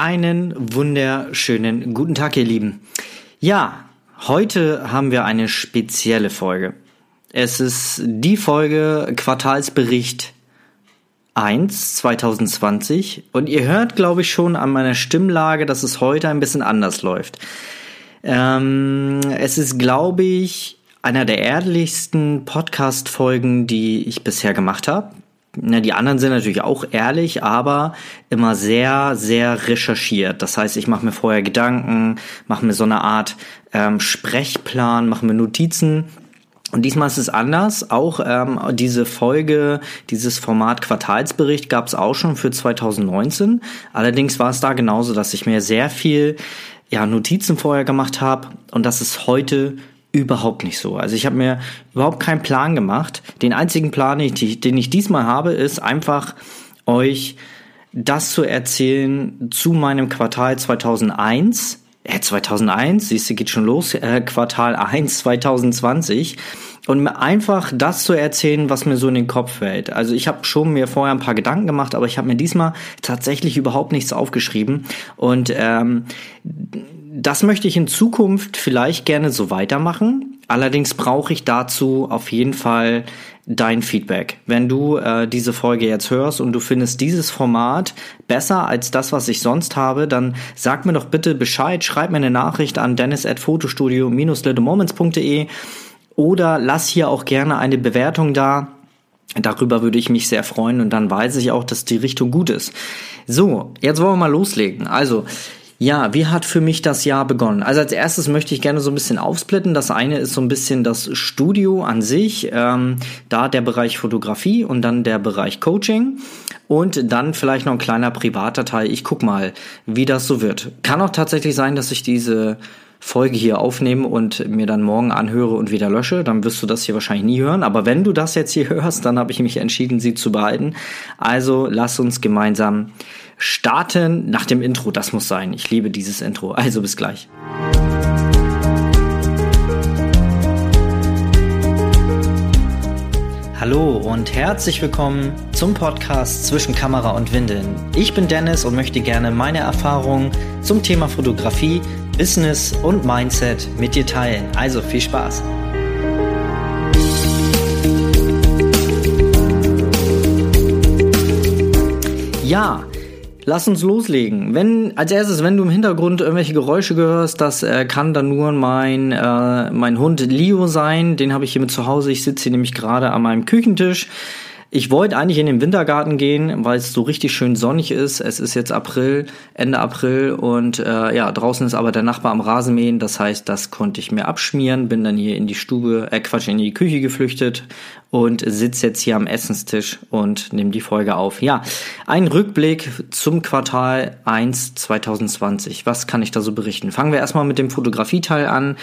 Einen wunderschönen guten Tag, ihr Lieben. Ja, heute haben wir eine spezielle Folge. Es ist die Folge Quartalsbericht 1 2020 und ihr hört, glaube ich, schon an meiner Stimmlage, dass es heute ein bisschen anders läuft. Ähm, es ist, glaube ich, einer der ehrlichsten Podcast-Folgen, die ich bisher gemacht habe. Na, die anderen sind natürlich auch ehrlich, aber immer sehr, sehr recherchiert. Das heißt, ich mache mir vorher Gedanken, mache mir so eine Art ähm, Sprechplan, mache mir Notizen. Und diesmal ist es anders. Auch ähm, diese Folge, dieses Format Quartalsbericht gab es auch schon für 2019. Allerdings war es da genauso, dass ich mir sehr viel ja, Notizen vorher gemacht habe und das ist heute überhaupt nicht so. Also ich habe mir überhaupt keinen Plan gemacht. Den einzigen Plan, den ich diesmal habe, ist einfach euch das zu erzählen zu meinem Quartal 2001. Äh, 2001, siehst du, geht schon los. Äh, Quartal 1 2020 und mir einfach das zu erzählen, was mir so in den Kopf fällt. Also ich habe schon mir vorher ein paar Gedanken gemacht, aber ich habe mir diesmal tatsächlich überhaupt nichts aufgeschrieben und ähm, das möchte ich in Zukunft vielleicht gerne so weitermachen. Allerdings brauche ich dazu auf jeden Fall dein Feedback. Wenn du äh, diese Folge jetzt hörst und du findest dieses Format besser als das, was ich sonst habe, dann sag mir doch bitte Bescheid, schreib mir eine Nachricht an dennis at fotostudio-littlemoments.de oder lass hier auch gerne eine Bewertung da. Darüber würde ich mich sehr freuen und dann weiß ich auch, dass die Richtung gut ist. So, jetzt wollen wir mal loslegen. Also, ja, wie hat für mich das Jahr begonnen? Also als erstes möchte ich gerne so ein bisschen aufsplitten. Das eine ist so ein bisschen das Studio an sich, ähm, da der Bereich Fotografie und dann der Bereich Coaching und dann vielleicht noch ein kleiner privater Teil. Ich guck mal, wie das so wird. Kann auch tatsächlich sein, dass ich diese Folge hier aufnehme und mir dann morgen anhöre und wieder lösche, dann wirst du das hier wahrscheinlich nie hören. Aber wenn du das jetzt hier hörst, dann habe ich mich entschieden, sie zu behalten. Also lass uns gemeinsam starten nach dem Intro. Das muss sein. Ich liebe dieses Intro. Also bis gleich. Hallo und herzlich willkommen zum Podcast zwischen Kamera und Windeln. Ich bin Dennis und möchte gerne meine Erfahrungen zum Thema Fotografie, Business und Mindset mit dir teilen. Also viel Spaß. Ja, Lass uns loslegen. Wenn als erstes, wenn du im Hintergrund irgendwelche Geräusche gehörst, das äh, kann dann nur mein äh, mein Hund Leo sein. Den habe ich hier mit zu Hause. Ich sitze hier nämlich gerade an meinem Küchentisch. Ich wollte eigentlich in den Wintergarten gehen, weil es so richtig schön sonnig ist. Es ist jetzt April, Ende April und äh, ja, draußen ist aber der Nachbar am Rasenmähen. Das heißt, das konnte ich mir abschmieren, bin dann hier in die Stube, äh Quatsch, in die Küche geflüchtet und sitze jetzt hier am Essenstisch und nehme die Folge auf. Ja, ein Rückblick zum Quartal 1 2020. Was kann ich da so berichten? Fangen wir erstmal mit dem Fotografieteil an.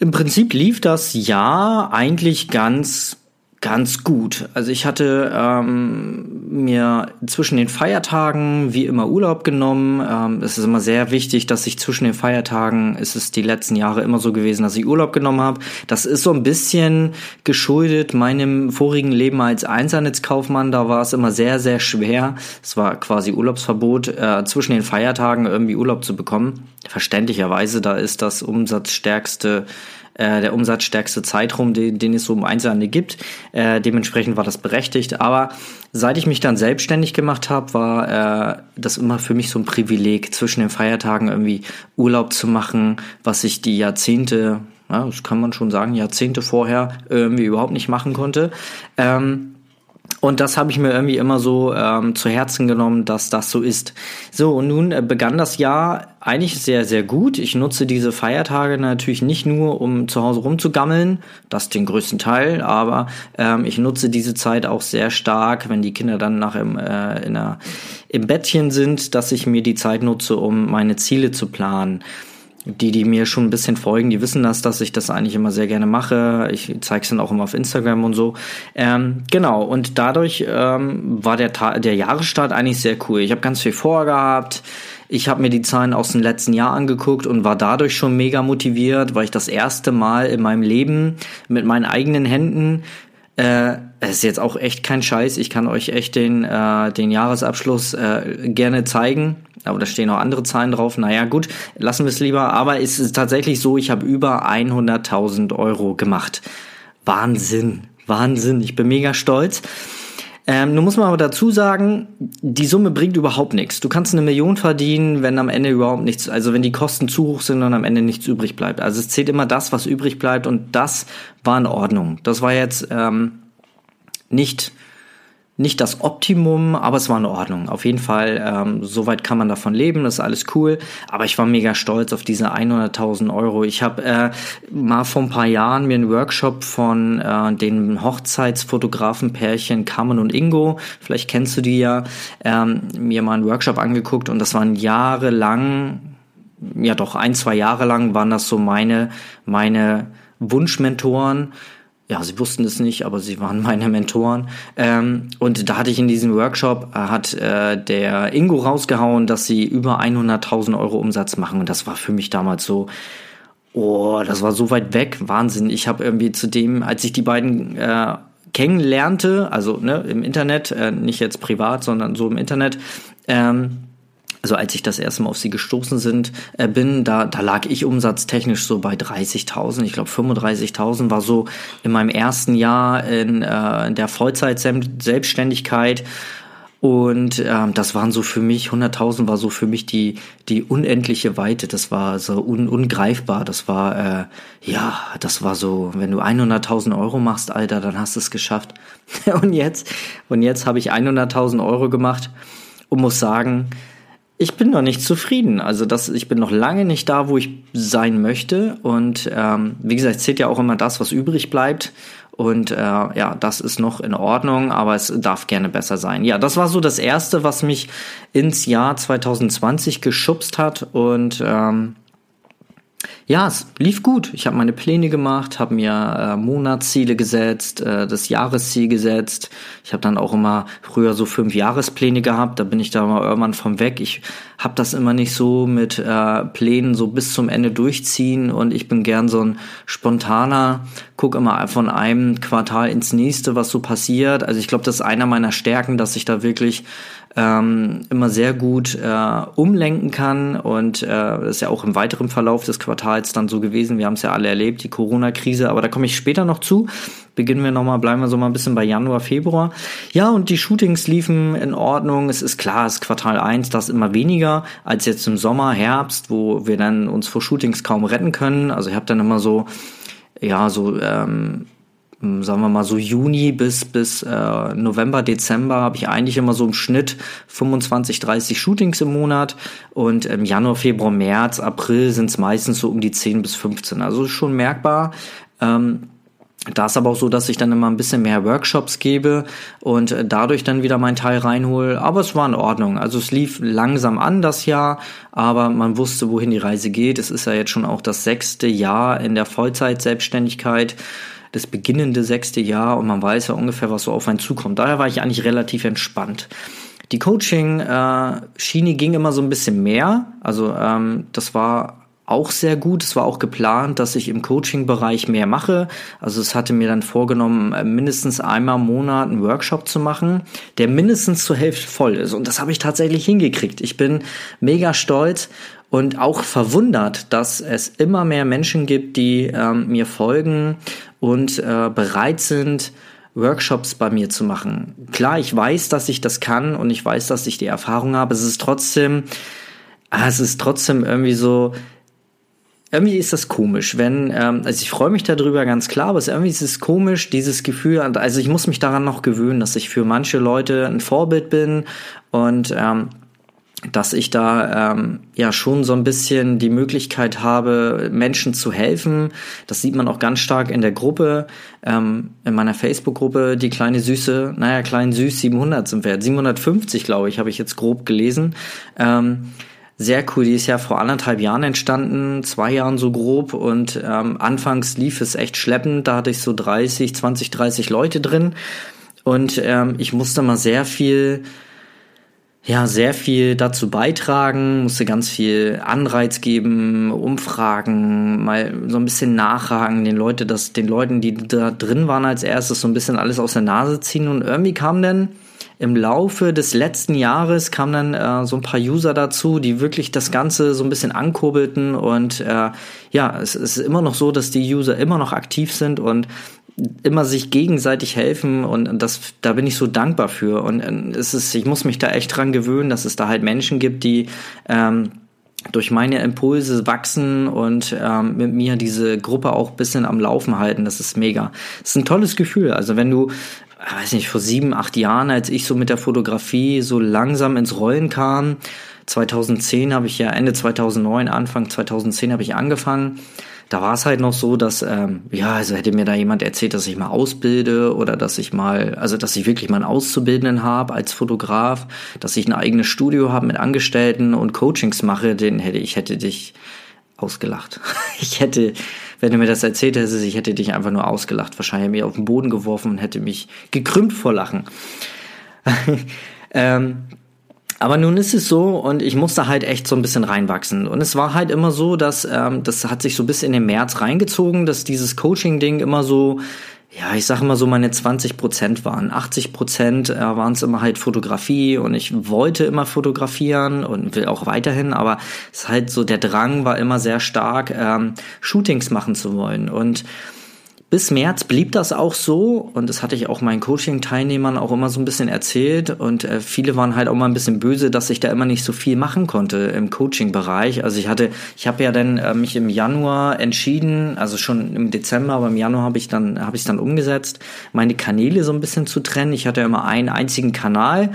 Im Prinzip lief das Jahr eigentlich ganz ganz gut. Also ich hatte ähm, mir zwischen den Feiertagen wie immer Urlaub genommen. Ähm, es ist immer sehr wichtig, dass ich zwischen den Feiertagen, ist es die letzten Jahre immer so gewesen, dass ich Urlaub genommen habe. Das ist so ein bisschen geschuldet meinem vorigen Leben als Einzelnetzkaufmann. Da war es immer sehr, sehr schwer. Es war quasi Urlaubsverbot, äh, zwischen den Feiertagen irgendwie Urlaub zu bekommen. Verständlicherweise, da ist das umsatzstärkste äh, der umsatzstärkste Zeitraum, den, den es so im Einzelhandel gibt. Äh, dementsprechend war das berechtigt. Aber seit ich mich dann selbstständig gemacht habe, war äh, das immer für mich so ein Privileg, zwischen den Feiertagen irgendwie Urlaub zu machen, was ich die Jahrzehnte, ja, das kann man schon sagen, Jahrzehnte vorher irgendwie überhaupt nicht machen konnte. Ähm, und das habe ich mir irgendwie immer so ähm, zu Herzen genommen, dass das so ist. So, und nun äh, begann das Jahr eigentlich sehr, sehr gut. Ich nutze diese Feiertage natürlich nicht nur, um zu Hause rumzugammeln, das den größten Teil, aber ähm, ich nutze diese Zeit auch sehr stark, wenn die Kinder dann nach im, äh, in einer, im Bettchen sind, dass ich mir die Zeit nutze, um meine Ziele zu planen die, die mir schon ein bisschen folgen, die wissen das, dass ich das eigentlich immer sehr gerne mache. Ich zeige es dann auch immer auf Instagram und so. Ähm, genau, und dadurch ähm, war der, Ta der Jahresstart eigentlich sehr cool. Ich habe ganz viel vorgehabt. Ich habe mir die Zahlen aus dem letzten Jahr angeguckt und war dadurch schon mega motiviert, weil ich das erste Mal in meinem Leben mit meinen eigenen Händen äh, es ist jetzt auch echt kein Scheiß. Ich kann euch echt den, äh, den Jahresabschluss äh, gerne zeigen. Aber da stehen auch andere Zahlen drauf. Naja, gut, lassen wir es lieber. Aber es ist tatsächlich so, ich habe über 100.000 Euro gemacht. Wahnsinn, Wahnsinn. Ich bin mega stolz. Ähm, nun muss man aber dazu sagen, die Summe bringt überhaupt nichts. Du kannst eine Million verdienen, wenn am Ende überhaupt nichts, also wenn die Kosten zu hoch sind und am Ende nichts übrig bleibt. Also es zählt immer das, was übrig bleibt und das war in Ordnung. Das war jetzt ähm, nicht nicht das Optimum, aber es war in Ordnung. Auf jeden Fall, ähm, soweit kann man davon leben, das ist alles cool. Aber ich war mega stolz auf diese 100.000 Euro. Ich habe äh, mal vor ein paar Jahren mir einen Workshop von äh, den Hochzeitsfotografenpärchen Carmen und Ingo, vielleicht kennst du die ja, ähm, mir mal einen Workshop angeguckt und das waren jahrelang, ja doch ein, zwei Jahre lang waren das so meine, meine Wunschmentoren ja, sie wussten es nicht, aber sie waren meine Mentoren. Ähm, und da hatte ich in diesem Workshop, äh, hat äh, der Ingo rausgehauen, dass sie über 100.000 Euro Umsatz machen. Und das war für mich damals so, oh, das war so weit weg, Wahnsinn. Ich habe irgendwie zu dem, als ich die beiden äh, kennenlernte, also ne, im Internet, äh, nicht jetzt privat, sondern so im Internet, ähm, also als ich das erste Mal auf sie gestoßen sind, äh, bin, da, da lag ich umsatztechnisch so bei 30.000. Ich glaube 35.000 war so in meinem ersten Jahr in, äh, in der Vollzeit-Selbstständigkeit. Und ähm, das waren so für mich, 100.000 war so für mich die, die unendliche Weite. Das war so un, ungreifbar. Das war, äh, ja, das war so, wenn du 100.000 Euro machst, Alter, dann hast du es geschafft. und jetzt, und jetzt habe ich 100.000 Euro gemacht und muss sagen, ich bin noch nicht zufrieden. Also das, ich bin noch lange nicht da, wo ich sein möchte. Und ähm, wie gesagt, zählt ja auch immer das, was übrig bleibt. Und äh, ja, das ist noch in Ordnung, aber es darf gerne besser sein. Ja, das war so das Erste, was mich ins Jahr 2020 geschubst hat. Und ähm, ja, es lief gut. Ich habe meine Pläne gemacht, habe mir äh, Monatsziele gesetzt, äh, das Jahresziel gesetzt. Ich habe dann auch immer früher so fünf Jahrespläne gehabt. Da bin ich da mal irgendwann vom weg. Ich habe das immer nicht so mit äh, Plänen so bis zum Ende durchziehen und ich bin gern so ein spontaner. Guck immer von einem Quartal ins nächste, was so passiert. Also ich glaube, das ist einer meiner Stärken, dass ich da wirklich ähm, immer sehr gut äh, umlenken kann. Und äh, das ist ja auch im weiteren Verlauf des Quartals dann so gewesen. Wir haben es ja alle erlebt, die Corona-Krise, aber da komme ich später noch zu. Beginnen wir nochmal, bleiben wir so mal ein bisschen bei Januar, Februar. Ja, und die Shootings liefen in Ordnung. Es ist klar, es ist Quartal 1, das immer weniger als jetzt im Sommer, Herbst, wo wir dann uns vor Shootings kaum retten können. Also ich habe dann immer so, ja, so ähm, hm, sagen wir mal so Juni bis bis äh, November, Dezember habe ich eigentlich immer so im Schnitt 25, 30 Shootings im Monat und im Januar, Februar, März, April sind es meistens so um die 10 bis 15. Also schon merkbar. Ähm, da ist aber auch so, dass ich dann immer ein bisschen mehr Workshops gebe und dadurch dann wieder meinen Teil reinhole. Aber es war in Ordnung. Also es lief langsam an das Jahr, aber man wusste, wohin die Reise geht. Es ist ja jetzt schon auch das sechste Jahr in der Vollzeit-Selbstständigkeit das beginnende sechste Jahr und man weiß ja ungefähr, was so auf einen zukommt. Daher war ich eigentlich relativ entspannt. Die Coaching-Schiene äh, ging immer so ein bisschen mehr. Also ähm, das war auch sehr gut. Es war auch geplant, dass ich im Coaching-Bereich mehr mache. Also es hatte mir dann vorgenommen, äh, mindestens einmal im Monat einen Workshop zu machen, der mindestens zur Hälfte voll ist. Und das habe ich tatsächlich hingekriegt. Ich bin mega stolz und auch verwundert, dass es immer mehr Menschen gibt, die ähm, mir folgen und äh, bereit sind, Workshops bei mir zu machen. Klar, ich weiß, dass ich das kann und ich weiß, dass ich die Erfahrung habe. Es ist trotzdem, ah, es ist trotzdem irgendwie so, irgendwie ist das komisch, wenn, ähm, also ich freue mich darüber ganz klar, aber es irgendwie ist es komisch, dieses Gefühl, also ich muss mich daran noch gewöhnen, dass ich für manche Leute ein Vorbild bin und ähm, dass ich da ähm, ja schon so ein bisschen die Möglichkeit habe, Menschen zu helfen. Das sieht man auch ganz stark in der Gruppe, ähm, in meiner Facebook-Gruppe, die kleine Süße, naja, klein süß 700 sind wir, 750 glaube ich, habe ich jetzt grob gelesen. Ähm, sehr cool, die ist ja vor anderthalb Jahren entstanden, zwei Jahren so grob. Und ähm, anfangs lief es echt schleppend, da hatte ich so 30, 20, 30 Leute drin. Und ähm, ich musste mal sehr viel ja, sehr viel dazu beitragen, musste ganz viel Anreiz geben, Umfragen, mal so ein bisschen nachhaken, den Leute, das, den Leuten, die da drin waren als erstes, so ein bisschen alles aus der Nase ziehen. Und irgendwie kam dann im Laufe des letzten Jahres kamen dann äh, so ein paar User dazu, die wirklich das Ganze so ein bisschen ankurbelten und äh, ja, es, ist immer noch so, dass die User immer noch aktiv sind und immer sich gegenseitig helfen und das da bin ich so dankbar für und äh, es ist ich muss mich da echt dran gewöhnen, dass es da halt Menschen gibt, die ähm, durch meine Impulse wachsen und ähm, mit mir diese Gruppe auch bisschen am Laufen halten. Das ist mega. Das ist ein tolles Gefühl. Also wenn du, weiß nicht, vor sieben, acht Jahren, als ich so mit der Fotografie so langsam ins Rollen kam, 2010 habe ich ja, Ende 2009, Anfang 2010 habe ich angefangen da war es halt noch so, dass, ähm, ja, also hätte mir da jemand erzählt, dass ich mal ausbilde oder dass ich mal, also dass ich wirklich mal einen Auszubildenden habe als Fotograf, dass ich ein eigenes Studio habe mit Angestellten und Coachings mache, den hätte ich hätte dich ausgelacht. Ich hätte, wenn du mir das erzählt hättest, ich hätte dich einfach nur ausgelacht, wahrscheinlich mir auf den Boden geworfen und hätte mich gekrümmt vor Lachen. ähm, aber nun ist es so und ich musste halt echt so ein bisschen reinwachsen. Und es war halt immer so, dass ähm, das hat sich so bis in den März reingezogen, dass dieses Coaching-Ding immer so, ja, ich sage immer so, meine 20 Prozent waren. 80 Prozent äh, waren es immer halt Fotografie und ich wollte immer fotografieren und will auch weiterhin, aber es ist halt so, der Drang war immer sehr stark, ähm, Shootings machen zu wollen. Und bis März blieb das auch so und das hatte ich auch meinen Coaching-Teilnehmern auch immer so ein bisschen erzählt und äh, viele waren halt auch mal ein bisschen böse, dass ich da immer nicht so viel machen konnte im Coaching-Bereich. Also ich hatte, ich habe ja dann äh, mich im Januar entschieden, also schon im Dezember, aber im Januar habe ich dann habe ich dann umgesetzt, meine Kanäle so ein bisschen zu trennen. Ich hatte immer einen einzigen Kanal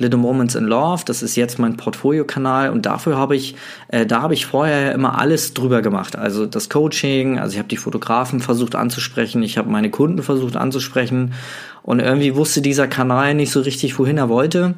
Little Moments in Love, das ist jetzt mein Portfolio-Kanal und dafür habe ich, äh, da habe ich vorher immer alles drüber gemacht. Also das Coaching, also ich habe die Fotografen versucht anzusprechen, ich habe meine Kunden versucht anzusprechen und irgendwie wusste dieser Kanal nicht so richtig, wohin er wollte.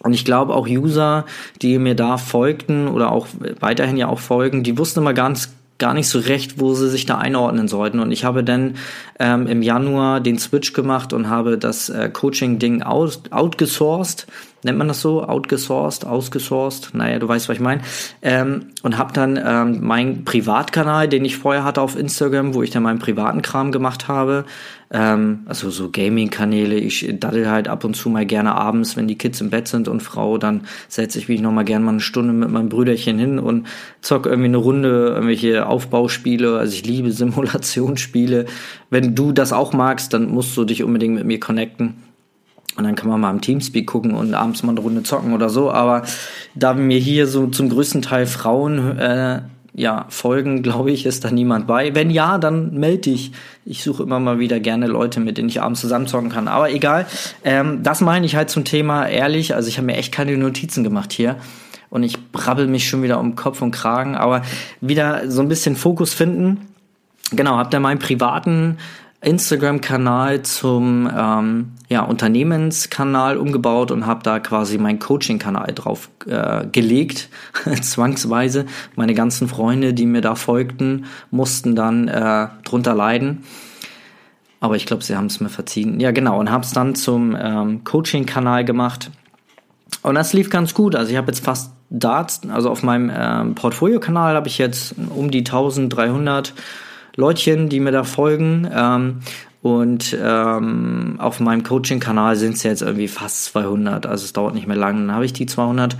Und ich glaube auch User, die mir da folgten oder auch weiterhin ja auch folgen, die wussten immer ganz gar nicht so recht, wo sie sich da einordnen sollten. Und ich habe dann ähm, im Januar den Switch gemacht und habe das äh, Coaching-Ding out, outgesourced nennt man das so, outgesourced, ausgesourced, naja, du weißt, was ich meine, ähm, und habe dann ähm, meinen Privatkanal, den ich vorher hatte auf Instagram, wo ich dann meinen privaten Kram gemacht habe, ähm, also so Gaming-Kanäle, ich daddel halt ab und zu mal gerne abends, wenn die Kids im Bett sind und Frau, dann setze ich mich noch mal gerne mal eine Stunde mit meinem Brüderchen hin und zock irgendwie eine Runde, irgendwelche Aufbauspiele, also ich liebe Simulationsspiele. Wenn du das auch magst, dann musst du dich unbedingt mit mir connecten. Und dann kann man mal im Teamspeak gucken und abends mal eine Runde zocken oder so. Aber da mir hier so zum größten Teil Frauen äh, ja folgen, glaube ich, ist da niemand bei. Wenn ja, dann melde dich. Ich suche immer mal wieder gerne Leute, mit denen ich abends zusammen zocken kann. Aber egal. Ähm, das meine ich halt zum Thema ehrlich. Also ich habe mir echt keine Notizen gemacht hier. Und ich brabbel mich schon wieder um Kopf und Kragen. Aber wieder so ein bisschen Fokus finden. Genau, habt ihr meinen privaten Instagram-Kanal zum ähm, ja, Unternehmenskanal umgebaut und habe da quasi meinen Coaching-Kanal drauf äh, gelegt, zwangsweise. Meine ganzen Freunde, die mir da folgten, mussten dann äh, drunter leiden. Aber ich glaube, sie haben es mir verziehen. Ja, genau. Und habe es dann zum ähm, Coaching-Kanal gemacht. Und das lief ganz gut. Also ich habe jetzt fast Darts, also auf meinem ähm, Portfolio-Kanal habe ich jetzt um die 1300 Leutchen, die mir da folgen. Ähm, und ähm, auf meinem Coaching-Kanal sind es jetzt irgendwie fast 200. Also es dauert nicht mehr lang, dann habe ich die 200.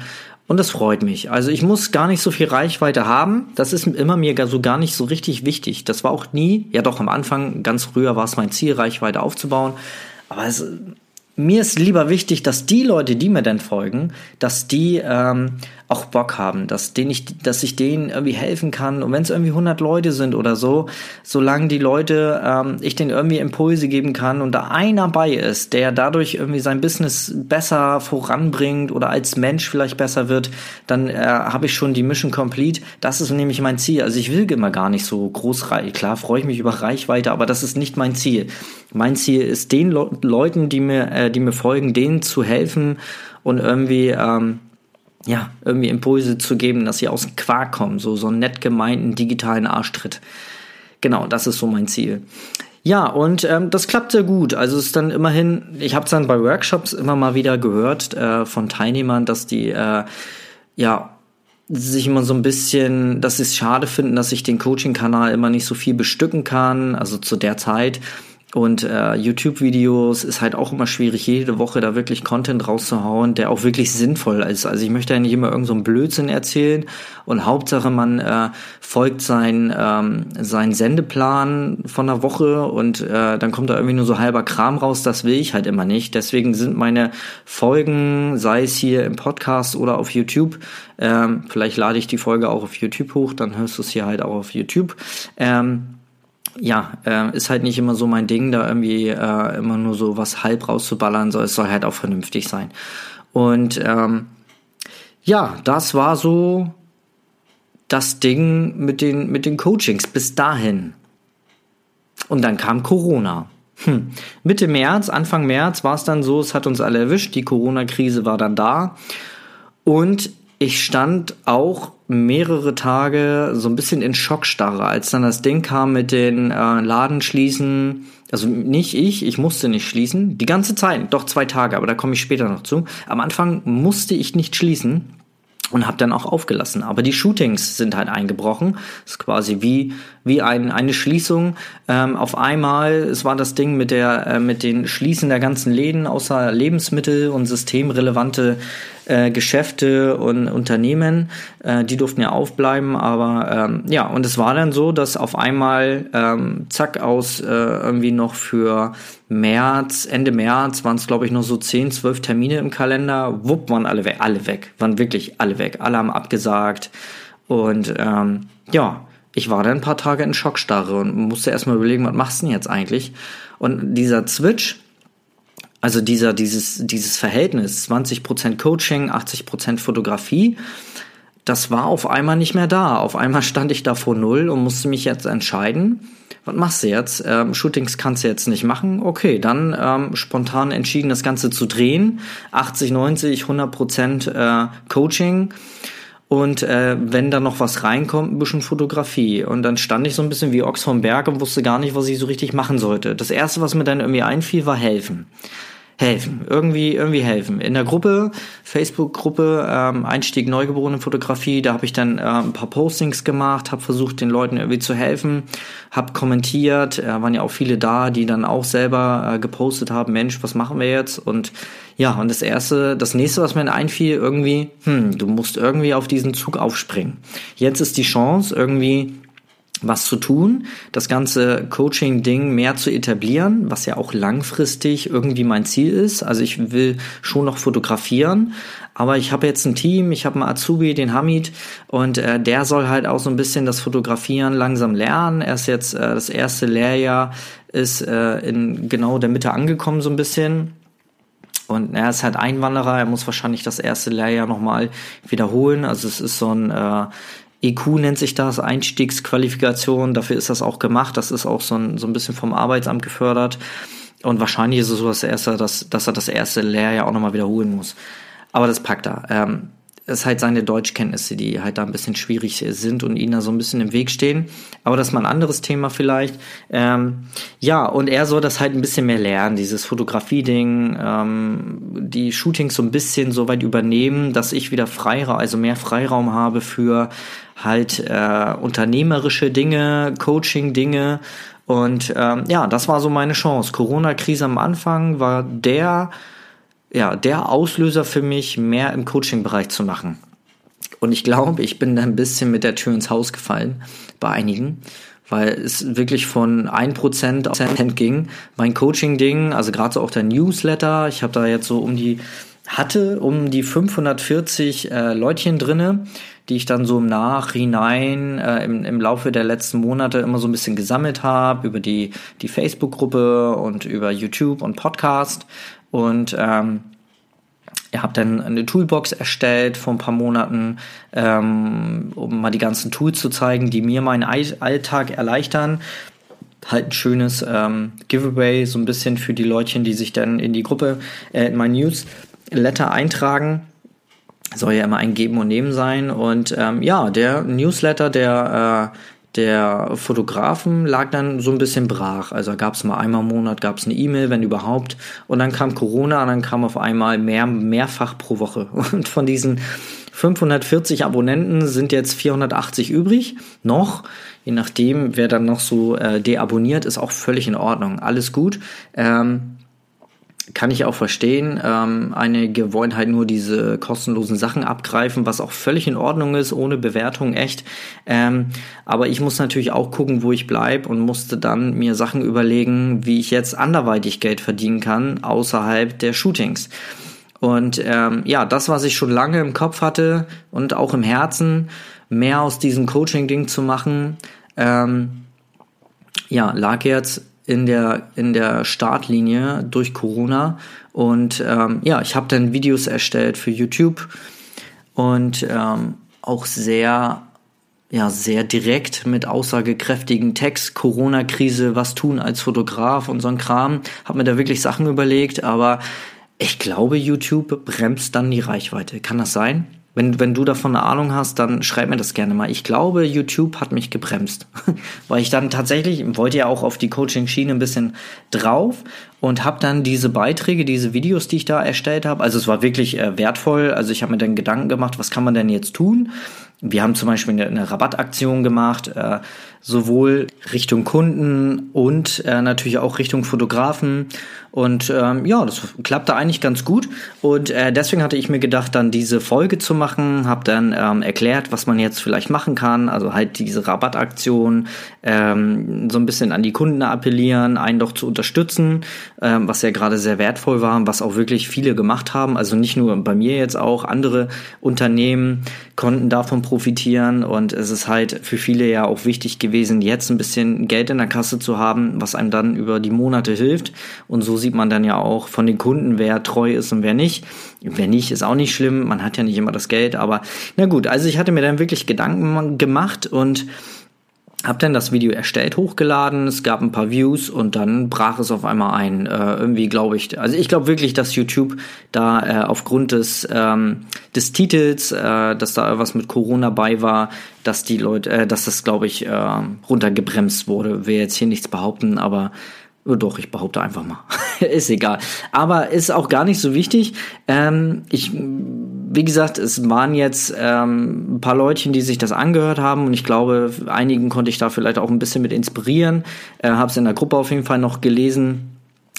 Und das freut mich. Also ich muss gar nicht so viel Reichweite haben. Das ist immer mir so gar nicht so richtig wichtig. Das war auch nie, ja doch am Anfang, ganz früher war es mein Ziel, Reichweite aufzubauen. Aber es, mir ist lieber wichtig, dass die Leute, die mir dann folgen, dass die ähm, auch Bock haben, dass, denen ich, dass ich denen irgendwie helfen kann. Und wenn es irgendwie 100 Leute sind oder so, solange die Leute, ähm, ich denen irgendwie Impulse geben kann und da einer bei ist, der dadurch irgendwie sein Business besser voranbringt oder als Mensch vielleicht besser wird, dann äh, habe ich schon die Mission complete. Das ist nämlich mein Ziel. Also ich will immer gar nicht so groß, klar freue ich mich über Reichweite, aber das ist nicht mein Ziel. Mein Ziel ist den Le Leuten, die mir, äh, die mir folgen, denen zu helfen und irgendwie ähm, ja, irgendwie Impulse zu geben, dass sie aus dem Quark kommen, so, so einen nett gemeinten digitalen Arschtritt. Genau, das ist so mein Ziel. Ja, und ähm, das klappt sehr gut. Also es ist dann immerhin, ich habe es dann bei Workshops immer mal wieder gehört äh, von Teilnehmern, dass die äh, ja sich immer so ein bisschen, dass sie es schade finden, dass ich den Coaching-Kanal immer nicht so viel bestücken kann, also zu der Zeit. Und äh, YouTube-Videos ist halt auch immer schwierig, jede Woche da wirklich Content rauszuhauen, der auch wirklich sinnvoll ist. Also ich möchte ja nicht immer irgend so Blödsinn erzählen und Hauptsache man äh, folgt sein, ähm, sein Sendeplan von der Woche und äh, dann kommt da irgendwie nur so halber Kram raus, das will ich halt immer nicht. Deswegen sind meine Folgen, sei es hier im Podcast oder auf YouTube, ähm, vielleicht lade ich die Folge auch auf YouTube hoch, dann hörst du es hier halt auch auf YouTube. Ähm, ja, äh, ist halt nicht immer so mein Ding, da irgendwie äh, immer nur so was halb rauszuballern, soll es soll halt auch vernünftig sein. Und ähm, ja, das war so das Ding mit den, mit den Coachings bis dahin. Und dann kam Corona. Hm. Mitte März, Anfang März war es dann so, es hat uns alle erwischt, die Corona-Krise war dann da. Und ich stand auch mehrere Tage so ein bisschen in Schockstarre, als dann das Ding kam mit den äh, Ladenschließen. Also nicht ich, ich musste nicht schließen. Die ganze Zeit, doch zwei Tage, aber da komme ich später noch zu. Am Anfang musste ich nicht schließen und habe dann auch aufgelassen. Aber die Shootings sind halt eingebrochen. Das ist quasi wie wie ein, eine Schließung. Ähm, auf einmal, es war das Ding mit der äh, mit den Schließen der ganzen Läden außer Lebensmittel und systemrelevante äh, Geschäfte und Unternehmen, äh, die durften ja aufbleiben, aber ähm, ja, und es war dann so, dass auf einmal ähm, zack aus äh, irgendwie noch für März, Ende März waren es glaube ich noch so 10, 12 Termine im Kalender, wupp waren alle weg, alle weg, waren wirklich alle weg, alle haben abgesagt. Und ähm, ja, ich war dann ein paar Tage in Schockstarre und musste erstmal überlegen, was machst du denn jetzt eigentlich? Und dieser Switch, also dieser, dieses, dieses Verhältnis, 20% Coaching, 80% Fotografie, das war auf einmal nicht mehr da. Auf einmal stand ich da vor Null und musste mich jetzt entscheiden. Was machst du jetzt? Ähm, Shootings kannst du jetzt nicht machen. Okay, dann ähm, spontan entschieden, das Ganze zu drehen. 80, 90, 100 Prozent äh, Coaching. Und äh, wenn da noch was reinkommt, ein bisschen Fotografie. Und dann stand ich so ein bisschen wie Ochs vom Berg und wusste gar nicht, was ich so richtig machen sollte. Das erste, was mir dann irgendwie einfiel, war helfen helfen, irgendwie irgendwie helfen. In der Gruppe, Facebook-Gruppe ähm, Einstieg Neugeborene Fotografie, da habe ich dann äh, ein paar Postings gemacht, habe versucht den Leuten irgendwie zu helfen, habe kommentiert, äh, waren ja auch viele da, die dann auch selber äh, gepostet haben, Mensch, was machen wir jetzt? Und ja, und das erste, das nächste, was mir einfiel, irgendwie, hm, du musst irgendwie auf diesen Zug aufspringen. Jetzt ist die Chance, irgendwie was zu tun, das ganze Coaching-Ding mehr zu etablieren, was ja auch langfristig irgendwie mein Ziel ist. Also ich will schon noch fotografieren, aber ich habe jetzt ein Team, ich habe einen Azubi, den Hamid, und äh, der soll halt auch so ein bisschen das Fotografieren langsam lernen. Er ist jetzt äh, das erste Lehrjahr, ist äh, in genau der Mitte angekommen so ein bisschen. Und er ist halt Einwanderer, er muss wahrscheinlich das erste Lehrjahr nochmal wiederholen. Also es ist so ein äh, EQ nennt sich das, Einstiegsqualifikation, dafür ist das auch gemacht, das ist auch so ein, so ein bisschen vom Arbeitsamt gefördert. Und wahrscheinlich ist es so, dass er, erste, dass, dass er das erste Lehrjahr auch nochmal wiederholen muss. Aber das packt er. Ähm, ist halt seine Deutschkenntnisse, die halt da ein bisschen schwierig sind und ihn da so ein bisschen im Weg stehen. Aber das ist mal ein anderes Thema vielleicht. Ähm, ja, und er soll das halt ein bisschen mehr lernen, dieses Fotografie-Ding, ähm, die Shootings so ein bisschen so weit übernehmen, dass ich wieder Freiraum, also mehr Freiraum habe für halt äh, unternehmerische Dinge, Coaching-Dinge. Und ähm, ja, das war so meine Chance. Corona-Krise am Anfang war der, ja, der Auslöser für mich, mehr im Coaching-Bereich zu machen. Und ich glaube, ich bin da ein bisschen mit der Tür ins Haus gefallen bei einigen, weil es wirklich von 1% auf Cent ging. Mein Coaching-Ding, also gerade so auch der Newsletter, ich habe da jetzt so um die, hatte um die 540 äh, Leutchen drinne die ich dann so im Nachhinein äh, im, im Laufe der letzten Monate immer so ein bisschen gesammelt habe über die, die Facebook-Gruppe und über YouTube und Podcast. Und ähm, Ihr habt dann eine Toolbox erstellt vor ein paar Monaten, ähm, um mal die ganzen Tools zu zeigen, die mir meinen Alltag erleichtern. Halt ein schönes ähm, Giveaway, so ein bisschen für die Leutchen, die sich dann in die Gruppe, äh, in mein Newsletter eintragen soll ja immer ein Geben und Nehmen sein. Und ähm, ja, der Newsletter der, äh, der Fotografen lag dann so ein bisschen brach. Also gab es mal einmal im Monat, gab es eine E-Mail, wenn überhaupt. Und dann kam Corona und dann kam auf einmal mehr, mehrfach pro Woche. Und von diesen 540 Abonnenten sind jetzt 480 übrig. Noch, je nachdem, wer dann noch so äh, deabonniert, ist auch völlig in Ordnung. Alles gut. Ähm, kann ich auch verstehen. Ähm, einige wollen halt nur diese kostenlosen Sachen abgreifen, was auch völlig in Ordnung ist, ohne Bewertung, echt. Ähm, aber ich muss natürlich auch gucken, wo ich bleibe und musste dann mir Sachen überlegen, wie ich jetzt anderweitig Geld verdienen kann, außerhalb der Shootings. Und ähm, ja, das, was ich schon lange im Kopf hatte und auch im Herzen, mehr aus diesem Coaching-Ding zu machen, ähm, ja, lag jetzt in der, in der Startlinie durch Corona. Und ähm, ja, ich habe dann Videos erstellt für YouTube und ähm, auch sehr, ja, sehr direkt mit aussagekräftigen Text, Corona-Krise, was tun als Fotograf und so ein Kram. Habe mir da wirklich Sachen überlegt, aber ich glaube, YouTube bremst dann die Reichweite. Kann das sein? Wenn, wenn du davon eine Ahnung hast, dann schreib mir das gerne mal. Ich glaube, YouTube hat mich gebremst, weil ich dann tatsächlich wollte ja auch auf die Coaching-Schiene ein bisschen drauf und habe dann diese Beiträge, diese Videos, die ich da erstellt habe. Also es war wirklich äh, wertvoll. Also ich habe mir dann Gedanken gemacht, was kann man denn jetzt tun? Wir haben zum Beispiel eine, eine Rabattaktion gemacht, äh, sowohl Richtung Kunden und äh, natürlich auch Richtung Fotografen. Und ähm, ja, das klappte eigentlich ganz gut. Und äh, deswegen hatte ich mir gedacht, dann diese Folge zu machen, habe dann ähm, erklärt, was man jetzt vielleicht machen kann. Also halt diese Rabattaktion, ähm, so ein bisschen an die Kunden appellieren, einen doch zu unterstützen, ähm, was ja gerade sehr wertvoll war, was auch wirklich viele gemacht haben. Also nicht nur bei mir jetzt auch, andere Unternehmen konnten davon profitieren und es ist halt für viele ja auch wichtig gewesen, jetzt ein bisschen Geld in der Kasse zu haben, was einem dann über die Monate hilft. Und so sieht man dann ja auch von den Kunden, wer treu ist und wer nicht. Wer nicht, ist auch nicht schlimm. Man hat ja nicht immer das Geld, aber na gut. Also ich hatte mir dann wirklich Gedanken gemacht und hab dann das Video erstellt, hochgeladen, es gab ein paar Views und dann brach es auf einmal ein. Äh, irgendwie glaube ich, also ich glaube wirklich, dass YouTube da äh, aufgrund des, ähm, des Titels, äh, dass da was mit Corona bei war, dass die Leute, äh, dass das glaube ich äh, runtergebremst wurde. Will jetzt hier nichts behaupten, aber doch, ich behaupte einfach mal. ist egal. Aber ist auch gar nicht so wichtig. Ähm, ich, wie gesagt, es waren jetzt ähm, ein paar Leutchen, die sich das angehört haben und ich glaube, einigen konnte ich da vielleicht auch ein bisschen mit inspirieren. Äh, Habe es in der Gruppe auf jeden Fall noch gelesen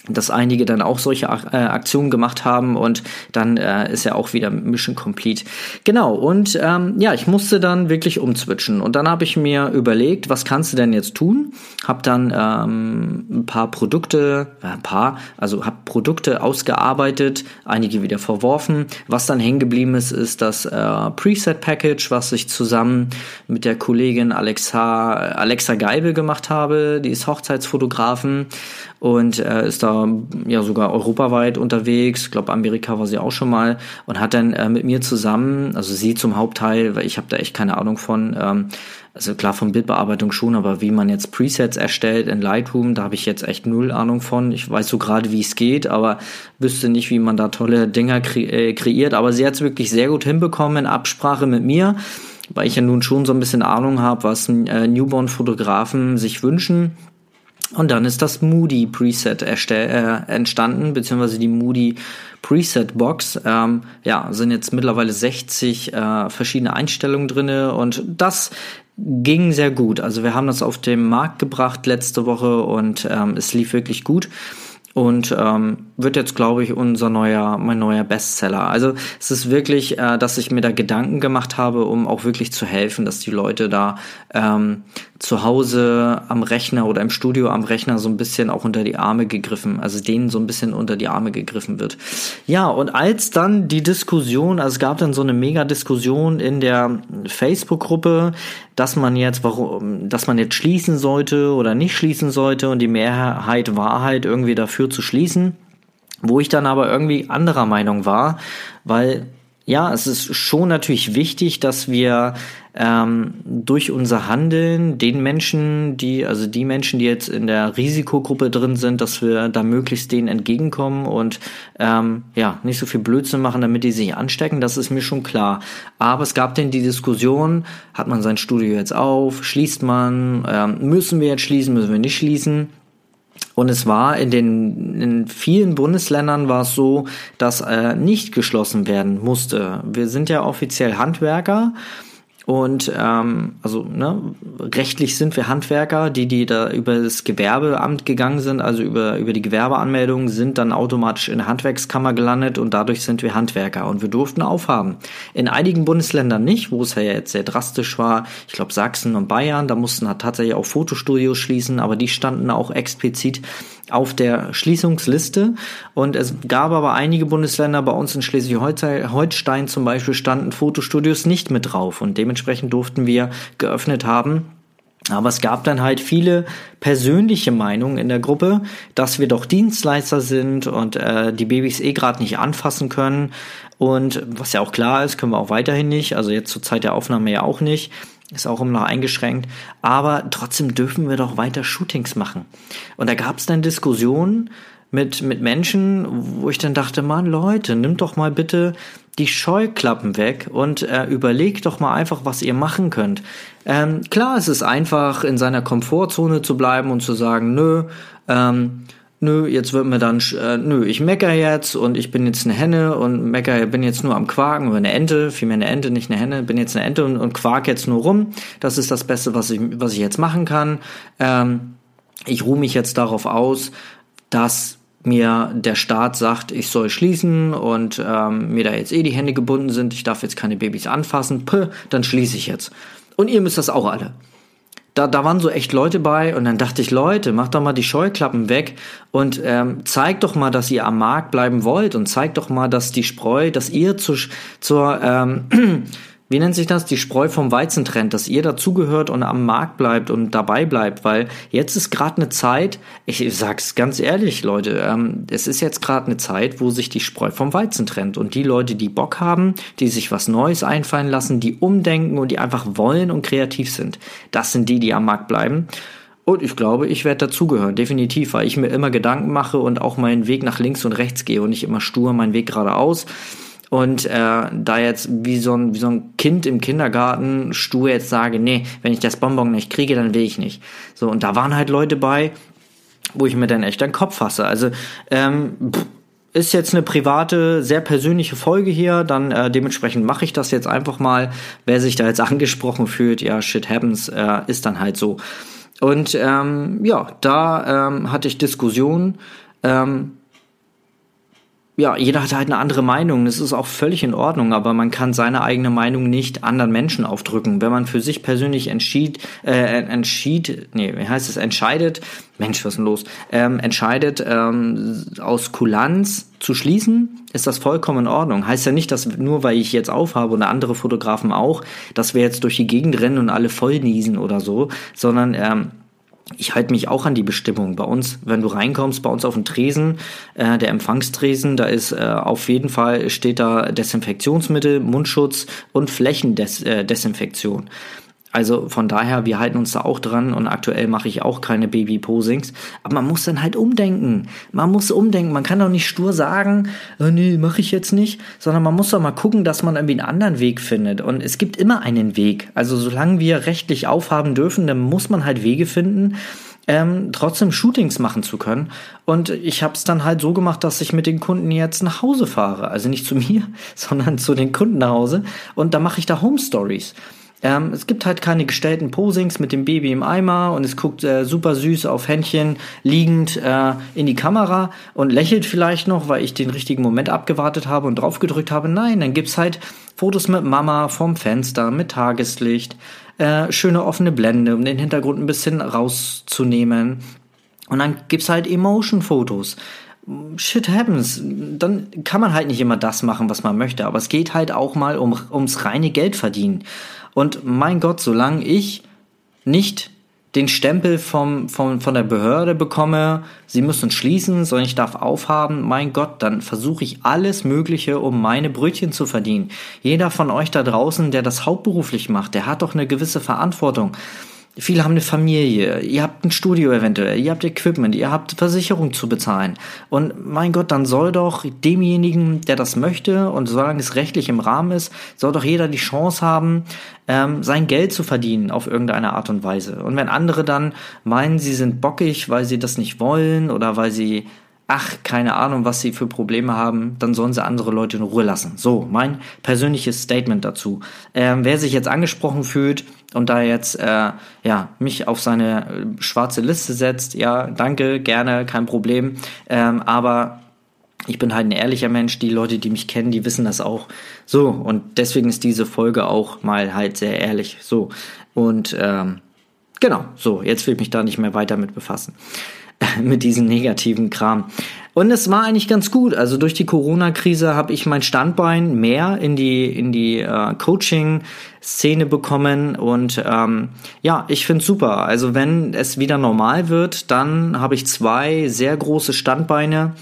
dass einige dann auch solche äh, Aktionen gemacht haben und dann äh, ist ja auch wieder Mission Complete. Genau, und ähm, ja, ich musste dann wirklich umzwitschen und dann habe ich mir überlegt, was kannst du denn jetzt tun? Hab dann ähm, ein paar Produkte, äh, ein paar, also hab Produkte ausgearbeitet, einige wieder verworfen. Was dann hängen geblieben ist, ist das äh, Preset Package, was ich zusammen mit der Kollegin Alexa, Alexa Geibel gemacht habe, die ist Hochzeitsfotografen und äh, ist da ja sogar europaweit unterwegs. Ich glaube, Amerika war sie auch schon mal und hat dann äh, mit mir zusammen, also sie zum Hauptteil, weil ich habe da echt keine Ahnung von, ähm, also klar von Bildbearbeitung schon, aber wie man jetzt Presets erstellt in Lightroom, da habe ich jetzt echt null Ahnung von. Ich weiß so gerade, wie es geht, aber wüsste nicht, wie man da tolle Dinger kre äh, kreiert. Aber sie hat es wirklich sehr gut hinbekommen in Absprache mit mir, weil ich ja nun schon so ein bisschen Ahnung habe, was äh, Newborn-Fotografen sich wünschen und dann ist das Moody Preset äh, entstanden, beziehungsweise die Moody Preset Box. Ähm, ja, sind jetzt mittlerweile 60 äh, verschiedene Einstellungen drinne und das ging sehr gut. Also wir haben das auf den Markt gebracht letzte Woche und ähm, es lief wirklich gut und ähm, wird jetzt, glaube ich, unser neuer, mein neuer Bestseller. Also es ist wirklich, äh, dass ich mir da Gedanken gemacht habe, um auch wirklich zu helfen, dass die Leute da ähm, zu Hause am Rechner oder im Studio am Rechner so ein bisschen auch unter die Arme gegriffen, also denen so ein bisschen unter die Arme gegriffen wird. Ja, und als dann die Diskussion, also es gab dann so eine Mega-Diskussion in der Facebook-Gruppe, dass man jetzt, warum, dass man jetzt schließen sollte oder nicht schließen sollte und die Mehrheit war halt irgendwie dafür zu schließen, wo ich dann aber irgendwie anderer Meinung war, weil ja, es ist schon natürlich wichtig, dass wir ähm, durch unser Handeln den Menschen, die, also die Menschen, die jetzt in der Risikogruppe drin sind, dass wir da möglichst denen entgegenkommen und ähm, ja, nicht so viel Blödsinn machen, damit die sich anstecken, das ist mir schon klar. Aber es gab denn die Diskussion, hat man sein Studio jetzt auf, schließt man, ähm, müssen wir jetzt schließen, müssen wir nicht schließen? Und es war in den in vielen Bundesländern war es so, dass äh, nicht geschlossen werden musste. Wir sind ja offiziell Handwerker und ähm, also ne, rechtlich sind wir Handwerker, die, die da über das Gewerbeamt gegangen sind, also über, über die Gewerbeanmeldung, sind dann automatisch in der Handwerkskammer gelandet und dadurch sind wir Handwerker und wir durften aufhaben. In einigen Bundesländern nicht, wo es ja jetzt sehr drastisch war, ich glaube Sachsen und Bayern, da mussten halt tatsächlich auch Fotostudios schließen, aber die standen auch explizit auf der Schließungsliste. Und es gab aber einige Bundesländer, bei uns in Schleswig-Holstein zum Beispiel, standen Fotostudios nicht mit drauf. Und dementsprechend durften wir geöffnet haben. Aber es gab dann halt viele persönliche Meinungen in der Gruppe, dass wir doch Dienstleister sind und äh, die Babys eh gerade nicht anfassen können. Und was ja auch klar ist, können wir auch weiterhin nicht. Also jetzt zur Zeit der Aufnahme ja auch nicht ist auch immer noch eingeschränkt, aber trotzdem dürfen wir doch weiter Shootings machen. Und da gab es dann Diskussionen mit, mit Menschen, wo ich dann dachte, Mann, Leute, nimmt doch mal bitte die Scheuklappen weg und äh, überlegt doch mal einfach, was ihr machen könnt. Ähm, klar, es ist einfach, in seiner Komfortzone zu bleiben und zu sagen, nö, ähm, nö, jetzt wird mir dann, äh, nö, ich mecker jetzt und ich bin jetzt eine Henne und mecker, bin jetzt nur am Quaken oder eine Ente, vielmehr eine Ente, nicht eine Henne, bin jetzt eine Ente und, und quark jetzt nur rum. Das ist das Beste, was ich, was ich jetzt machen kann. Ähm, ich ruhe mich jetzt darauf aus, dass mir der Staat sagt, ich soll schließen und ähm, mir da jetzt eh die Hände gebunden sind, ich darf jetzt keine Babys anfassen, Puh, dann schließe ich jetzt. Und ihr müsst das auch alle da, da waren so echt Leute bei und dann dachte ich, Leute, macht doch mal die Scheuklappen weg und ähm, zeigt doch mal, dass ihr am Markt bleiben wollt und zeigt doch mal, dass die Spreu, dass ihr zu, zur ähm, wie nennt sich das, die Spreu vom Weizen trennt, dass ihr dazugehört und am Markt bleibt und dabei bleibt, weil jetzt ist gerade eine Zeit, ich sag's ganz ehrlich, Leute, ähm, es ist jetzt gerade eine Zeit, wo sich die Spreu vom Weizen trennt. Und die Leute, die Bock haben, die sich was Neues einfallen lassen, die umdenken und die einfach wollen und kreativ sind, das sind die, die am Markt bleiben. Und ich glaube, ich werde dazugehören, definitiv, weil ich mir immer Gedanken mache und auch meinen Weg nach links und rechts gehe und nicht immer stur meinen Weg geradeaus und äh, da jetzt wie so, ein, wie so ein Kind im Kindergarten stur jetzt sage, nee, wenn ich das Bonbon nicht kriege, dann will ich nicht. So, und da waren halt Leute bei, wo ich mir dann echt den Kopf fasse. Also, ähm, ist jetzt eine private, sehr persönliche Folge hier, dann äh, dementsprechend mache ich das jetzt einfach mal. Wer sich da jetzt angesprochen fühlt, ja, shit happens, äh, ist dann halt so. Und ähm, ja, da ähm, hatte ich Diskussionen. Ähm, ja, jeder hat halt eine andere Meinung. Das ist auch völlig in Ordnung, aber man kann seine eigene Meinung nicht anderen Menschen aufdrücken. Wenn man für sich persönlich entschied, äh, entschied, nee, wie heißt es, entscheidet, Mensch, was ist denn los? Ähm, entscheidet, ähm, aus Kulanz zu schließen, ist das vollkommen in Ordnung. Heißt ja nicht, dass nur weil ich jetzt aufhabe und andere Fotografen auch, dass wir jetzt durch die Gegend rennen und alle voll niesen oder so, sondern ähm, ich halte mich auch an die Bestimmung. Bei uns, wenn du reinkommst, bei uns auf dem Tresen, äh, der Empfangstresen, da ist äh, auf jeden Fall steht da Desinfektionsmittel, Mundschutz und Flächendesinfektion. Äh, also von daher, wir halten uns da auch dran und aktuell mache ich auch keine Baby-Posings. Aber man muss dann halt umdenken. Man muss umdenken. Man kann doch nicht stur sagen, oh, nee, mache ich jetzt nicht, sondern man muss doch mal gucken, dass man irgendwie einen anderen Weg findet. Und es gibt immer einen Weg. Also solange wir rechtlich aufhaben dürfen, dann muss man halt Wege finden, ähm, trotzdem Shootings machen zu können. Und ich habe es dann halt so gemacht, dass ich mit den Kunden jetzt nach Hause fahre. Also nicht zu mir, sondern zu den Kunden nach Hause. Und da mache ich da Home Stories. Ähm, es gibt halt keine gestellten Posings mit dem Baby im Eimer und es guckt äh, super süß auf Händchen liegend äh, in die Kamera und lächelt vielleicht noch, weil ich den richtigen Moment abgewartet habe und drauf gedrückt habe. Nein, dann gibt's halt Fotos mit Mama vom Fenster, mit Tageslicht, äh, schöne offene Blende, um den Hintergrund ein bisschen rauszunehmen. Und dann gibt's halt Emotion-Fotos shit happens. Dann kann man halt nicht immer das machen, was man möchte. Aber es geht halt auch mal um, ums reine Geld verdienen. Und mein Gott, solange ich nicht den Stempel vom, vom, von der Behörde bekomme, sie müssen schließen, sondern ich darf aufhaben, mein Gott, dann versuche ich alles Mögliche, um meine Brötchen zu verdienen. Jeder von euch da draußen, der das hauptberuflich macht, der hat doch eine gewisse Verantwortung. Viele haben eine Familie, ihr habt ein Studio eventuell, ihr habt Equipment, ihr habt Versicherung zu bezahlen. Und mein Gott, dann soll doch demjenigen, der das möchte und solange es rechtlich im Rahmen ist, soll doch jeder die Chance haben, ähm, sein Geld zu verdienen auf irgendeine Art und Weise. Und wenn andere dann meinen, sie sind bockig, weil sie das nicht wollen oder weil sie ach, keine Ahnung, was sie für Probleme haben, dann sollen sie andere Leute in Ruhe lassen. So, mein persönliches Statement dazu. Ähm, wer sich jetzt angesprochen fühlt und da jetzt äh, ja mich auf seine äh, schwarze Liste setzt, ja, danke, gerne, kein Problem. Ähm, aber ich bin halt ein ehrlicher Mensch. Die Leute, die mich kennen, die wissen das auch. So, und deswegen ist diese Folge auch mal halt sehr ehrlich. So, und ähm, genau, so, jetzt will ich mich da nicht mehr weiter mit befassen. mit diesem negativen Kram. Und es war eigentlich ganz gut. Also durch die Corona-Krise habe ich mein Standbein mehr in die in die äh, Coaching-Szene bekommen und ähm, ja, ich finde super. Also wenn es wieder normal wird, dann habe ich zwei sehr große Standbeine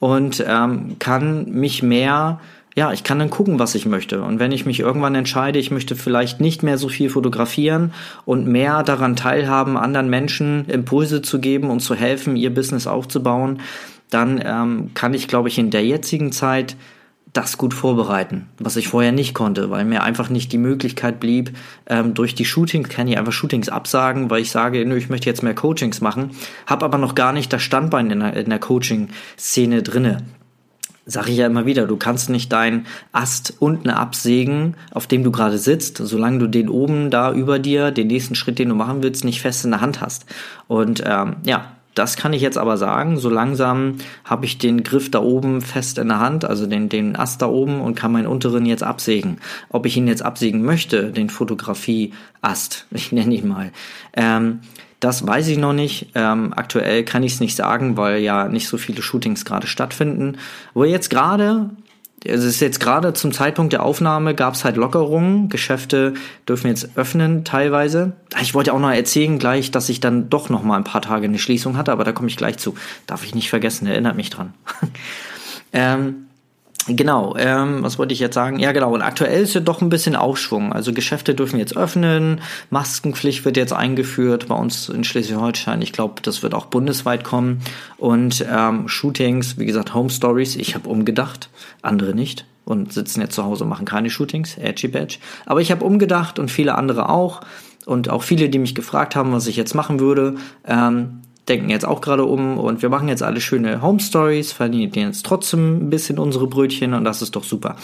und ähm, kann mich mehr ja, ich kann dann gucken, was ich möchte. Und wenn ich mich irgendwann entscheide, ich möchte vielleicht nicht mehr so viel fotografieren und mehr daran teilhaben, anderen Menschen Impulse zu geben und zu helfen, ihr Business aufzubauen, dann ähm, kann ich, glaube ich, in der jetzigen Zeit das gut vorbereiten, was ich vorher nicht konnte, weil mir einfach nicht die Möglichkeit blieb, ähm, durch die Shootings kann ich einfach Shootings absagen, weil ich sage, nö, ich möchte jetzt mehr Coachings machen, habe aber noch gar nicht das Standbein in der, in der Coaching-Szene drinne sage ich ja immer wieder, du kannst nicht deinen Ast unten absägen, auf dem du gerade sitzt, solange du den oben da über dir, den nächsten Schritt, den du machen willst, nicht fest in der Hand hast. Und ähm, ja, das kann ich jetzt aber sagen. So langsam habe ich den Griff da oben fest in der Hand, also den, den Ast da oben und kann meinen unteren jetzt absägen. Ob ich ihn jetzt absägen möchte, den Fotografie-Ast, ich nenne ihn mal. Ähm, das weiß ich noch nicht. Ähm, aktuell kann ich es nicht sagen, weil ja nicht so viele Shootings gerade stattfinden. Wo jetzt gerade, es ist jetzt gerade zum Zeitpunkt der Aufnahme, gab es halt Lockerungen. Geschäfte dürfen jetzt öffnen teilweise. Ich wollte auch noch erzählen gleich, dass ich dann doch noch mal ein paar Tage eine Schließung hatte, aber da komme ich gleich zu. Darf ich nicht vergessen, erinnert mich dran. ähm, Genau, ähm, was wollte ich jetzt sagen? Ja, genau. Und aktuell ist ja doch ein bisschen Aufschwung. Also Geschäfte dürfen jetzt öffnen, Maskenpflicht wird jetzt eingeführt bei uns in Schleswig-Holstein. Ich glaube, das wird auch bundesweit kommen. Und ähm, Shootings, wie gesagt, Home Stories. Ich habe umgedacht, andere nicht und sitzen jetzt zu Hause und machen keine Shootings, edgy badge. Aber ich habe umgedacht und viele andere auch. Und auch viele, die mich gefragt haben, was ich jetzt machen würde. Ähm, denken jetzt auch gerade um und wir machen jetzt alle schöne Home Stories, verdienen jetzt trotzdem ein bisschen unsere Brötchen und das ist doch super.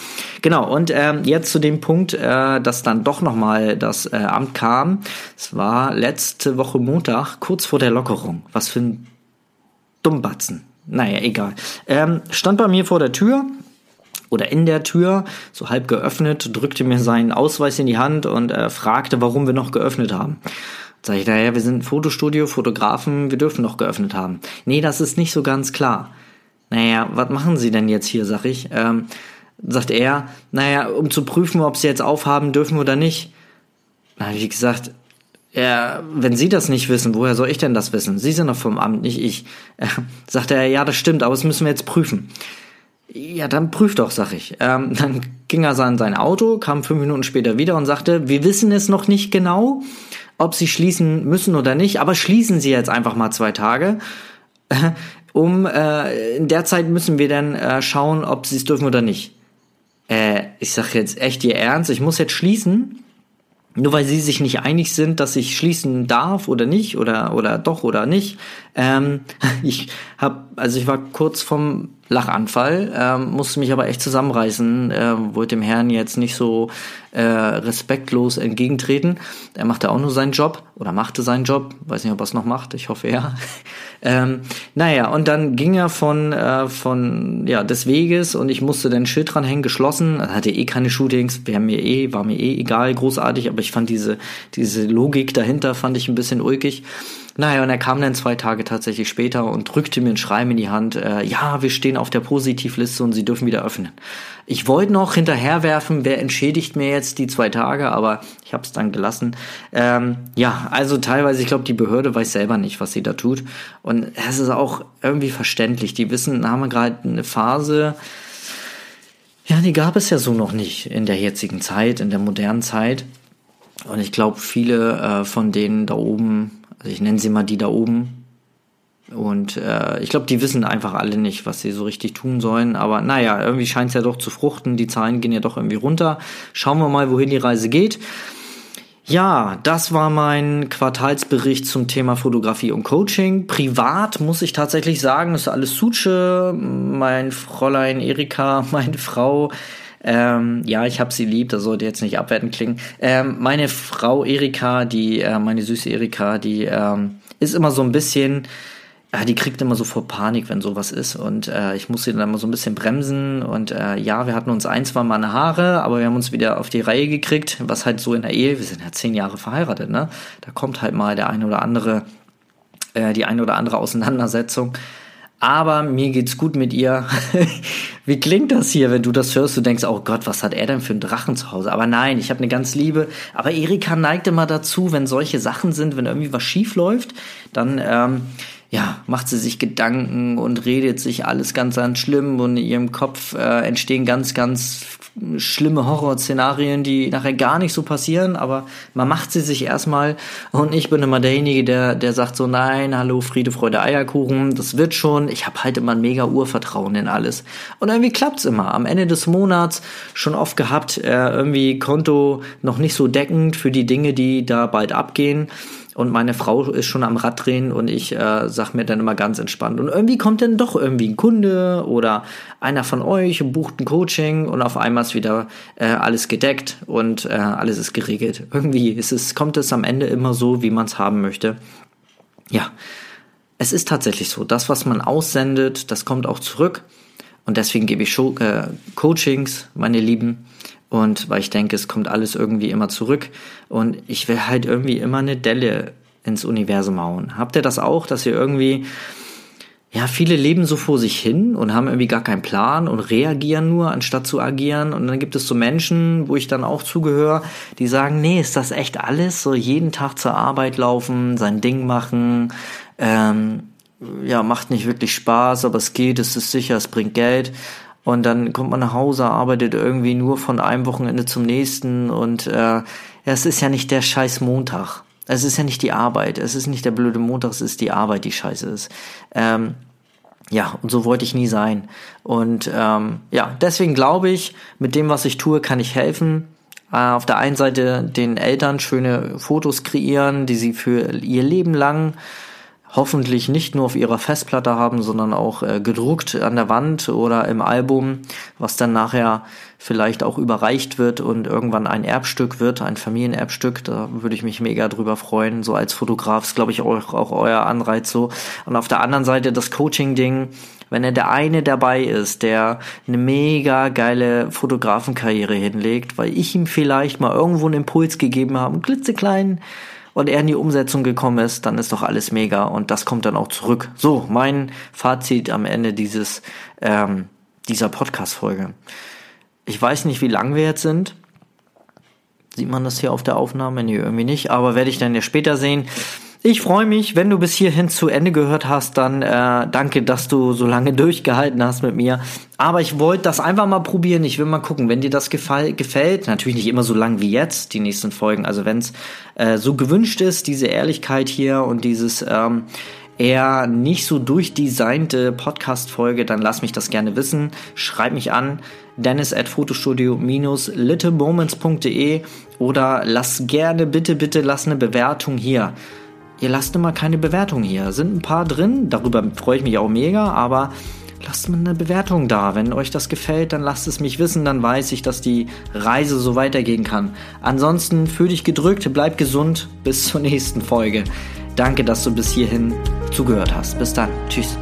Genau, und ähm, jetzt zu dem Punkt, äh, dass dann doch nochmal das äh, Amt kam. Es war letzte Woche Montag, kurz vor der Lockerung. Was für ein Dummbatzen. Naja, egal. Ähm, stand bei mir vor der Tür, oder in der Tür, so halb geöffnet, drückte mir seinen Ausweis in die Hand und äh, fragte, warum wir noch geöffnet haben. Sag ich, naja, wir sind Fotostudio, Fotografen, wir dürfen noch geöffnet haben. Nee, das ist nicht so ganz klar. Naja, was machen Sie denn jetzt hier, sag ich. Ähm, sagt er, naja, um zu prüfen, ob Sie jetzt aufhaben dürfen oder nicht. Na, wie gesagt, ja, wenn Sie das nicht wissen, woher soll ich denn das wissen? Sie sind doch vom Amt, nicht ich. Äh, sagt er, ja, das stimmt, aber das müssen wir jetzt prüfen. Ja, dann prüf doch, sag ich. Ähm, dann ging er an sein Auto, kam fünf Minuten später wieder und sagte, wir wissen es noch nicht genau ob sie schließen müssen oder nicht, aber schließen sie jetzt einfach mal zwei Tage. um äh, in der Zeit müssen wir dann äh, schauen, ob sie es dürfen oder nicht. Äh, ich sag jetzt echt ihr Ernst, ich muss jetzt schließen, nur weil sie sich nicht einig sind, dass ich schließen darf oder nicht oder oder doch oder nicht. Ähm, ich habe also ich war kurz vom Lachanfall, ähm, musste mich aber echt zusammenreißen, äh, wollte dem Herrn jetzt nicht so äh, respektlos entgegentreten. Er machte auch nur seinen Job oder machte seinen Job, weiß nicht, ob er es noch macht, ich hoffe ja. ähm, naja, und dann ging er von, äh, von ja, des Weges und ich musste den Schild dran hängen, geschlossen, er hatte eh keine Shootings, wäre mir eh, war mir eh egal, großartig, aber ich fand diese, diese Logik dahinter, fand ich ein bisschen ulkig. Naja, und er kam dann zwei Tage tatsächlich später und drückte mir ein Schreiben in die Hand, äh, ja, wir stehen auf der Positivliste und Sie dürfen wieder öffnen. Ich wollte noch hinterherwerfen, wer entschädigt mir jetzt die zwei Tage, aber ich habe es dann gelassen. Ähm, ja, also teilweise, ich glaube, die Behörde weiß selber nicht, was sie da tut. Und es ist auch irgendwie verständlich. Die wissen, haben wir gerade eine Phase, ja, die gab es ja so noch nicht in der jetzigen Zeit, in der modernen Zeit. Und ich glaube, viele äh, von denen da oben, also ich nenne sie mal die da oben, und äh, ich glaube, die wissen einfach alle nicht, was sie so richtig tun sollen. Aber naja, irgendwie scheint es ja doch zu fruchten. Die Zahlen gehen ja doch irgendwie runter. Schauen wir mal, wohin die Reise geht. Ja, das war mein Quartalsbericht zum Thema Fotografie und Coaching. Privat muss ich tatsächlich sagen, ist alles Suche. Mein Fräulein Erika, meine Frau, ähm, ja, ich habe sie lieb, das sollte jetzt nicht abwertend klingen. Ähm, meine Frau Erika, die, äh, meine süße Erika, die ähm, ist immer so ein bisschen ja, die kriegt immer so vor Panik, wenn sowas ist. Und äh, ich muss sie dann immer so ein bisschen bremsen. Und äh, ja, wir hatten uns ein, zwei Mal eine Haare, aber wir haben uns wieder auf die Reihe gekriegt, was halt so in der Ehe, wir sind ja zehn Jahre verheiratet, ne? Da kommt halt mal der eine oder andere, äh, die eine oder andere Auseinandersetzung. Aber mir geht's gut mit ihr. Wie klingt das hier, wenn du das hörst? Du denkst, oh Gott, was hat er denn für einen Drachen zu Hause? Aber nein, ich habe eine ganz liebe. Aber Erika neigt immer dazu, wenn solche Sachen sind, wenn irgendwie was schief läuft, dann ähm, ja, macht sie sich Gedanken und redet sich alles ganz, ganz schlimm und in ihrem Kopf äh, entstehen ganz, ganz schlimme Horrorszenarien, die nachher gar nicht so passieren, aber man macht sie sich erstmal und ich bin immer derjenige, der, der sagt so, nein, hallo, Friede, Freude, Eierkuchen, das wird schon, ich habe halt immer ein mega Urvertrauen in alles. Und irgendwie klappt's immer. Am Ende des Monats schon oft gehabt, äh, irgendwie Konto noch nicht so deckend für die Dinge, die da bald abgehen und meine Frau ist schon am Rad drehen und ich äh, sag mir dann immer ganz entspannt. Und irgendwie kommt dann doch irgendwie ein Kunde oder einer von euch und bucht ein Coaching und auf einmal ist wieder äh, alles gedeckt und äh, alles ist geregelt. Irgendwie ist es, kommt es am Ende immer so, wie man es haben möchte. Ja, es ist tatsächlich so. Das, was man aussendet, das kommt auch zurück. Und deswegen gebe ich Show, äh, Coachings, meine Lieben. Und weil ich denke, es kommt alles irgendwie immer zurück. Und ich will halt irgendwie immer eine Delle ins Universum hauen. Habt ihr das auch, dass ihr irgendwie, ja, viele leben so vor sich hin und haben irgendwie gar keinen Plan und reagieren nur, anstatt zu agieren. Und dann gibt es so Menschen, wo ich dann auch zugehöre, die sagen, nee, ist das echt alles? So jeden Tag zur Arbeit laufen, sein Ding machen, ähm, ja, macht nicht wirklich Spaß, aber es geht, es ist sicher, es bringt Geld. Und dann kommt man nach Hause, arbeitet irgendwie nur von einem Wochenende zum nächsten und äh, es ist ja nicht der scheiß Montag. Es ist ja nicht die Arbeit, es ist nicht der blöde Montag, es ist die Arbeit, die scheiße ist. Ähm, ja, und so wollte ich nie sein. Und ähm, ja, deswegen glaube ich, mit dem, was ich tue, kann ich helfen. Äh, auf der einen Seite den Eltern schöne Fotos kreieren, die sie für ihr Leben lang hoffentlich nicht nur auf ihrer Festplatte haben, sondern auch äh, gedruckt an der Wand oder im Album, was dann nachher vielleicht auch überreicht wird und irgendwann ein Erbstück wird, ein Familienerbstück. Da würde ich mich mega drüber freuen. So als Fotograf ist, glaube ich, auch, auch euer Anreiz so. Und auf der anderen Seite das Coaching-Ding, wenn er der eine dabei ist, der eine mega geile Fotografenkarriere hinlegt, weil ich ihm vielleicht mal irgendwo einen Impuls gegeben habe, einen klitzekleinen und er in die Umsetzung gekommen ist, dann ist doch alles mega und das kommt dann auch zurück. So, mein Fazit am Ende dieses, ähm, dieser Podcast-Folge. Ich weiß nicht, wie lang wir jetzt sind. Sieht man das hier auf der Aufnahme? Nee, irgendwie nicht, aber werde ich dann ja später sehen. Ich freue mich, wenn du bis hierhin zu Ende gehört hast, dann äh, danke, dass du so lange durchgehalten hast mit mir. Aber ich wollte das einfach mal probieren. Ich will mal gucken, wenn dir das gefall, gefällt. Natürlich nicht immer so lang wie jetzt, die nächsten Folgen. Also wenn es äh, so gewünscht ist, diese Ehrlichkeit hier und dieses ähm, eher nicht so durchdesignte Podcast-Folge, dann lass mich das gerne wissen. Schreib mich an dennis at fotostudio-littlemoments.de oder lass gerne, bitte, bitte, lass eine Bewertung hier ihr lasst immer keine Bewertung hier. Sind ein paar drin, darüber freue ich mich auch mega, aber lasst mal eine Bewertung da. Wenn euch das gefällt, dann lasst es mich wissen, dann weiß ich, dass die Reise so weitergehen kann. Ansonsten fühl dich gedrückt, bleib gesund, bis zur nächsten Folge. Danke, dass du bis hierhin zugehört hast. Bis dann. Tschüss.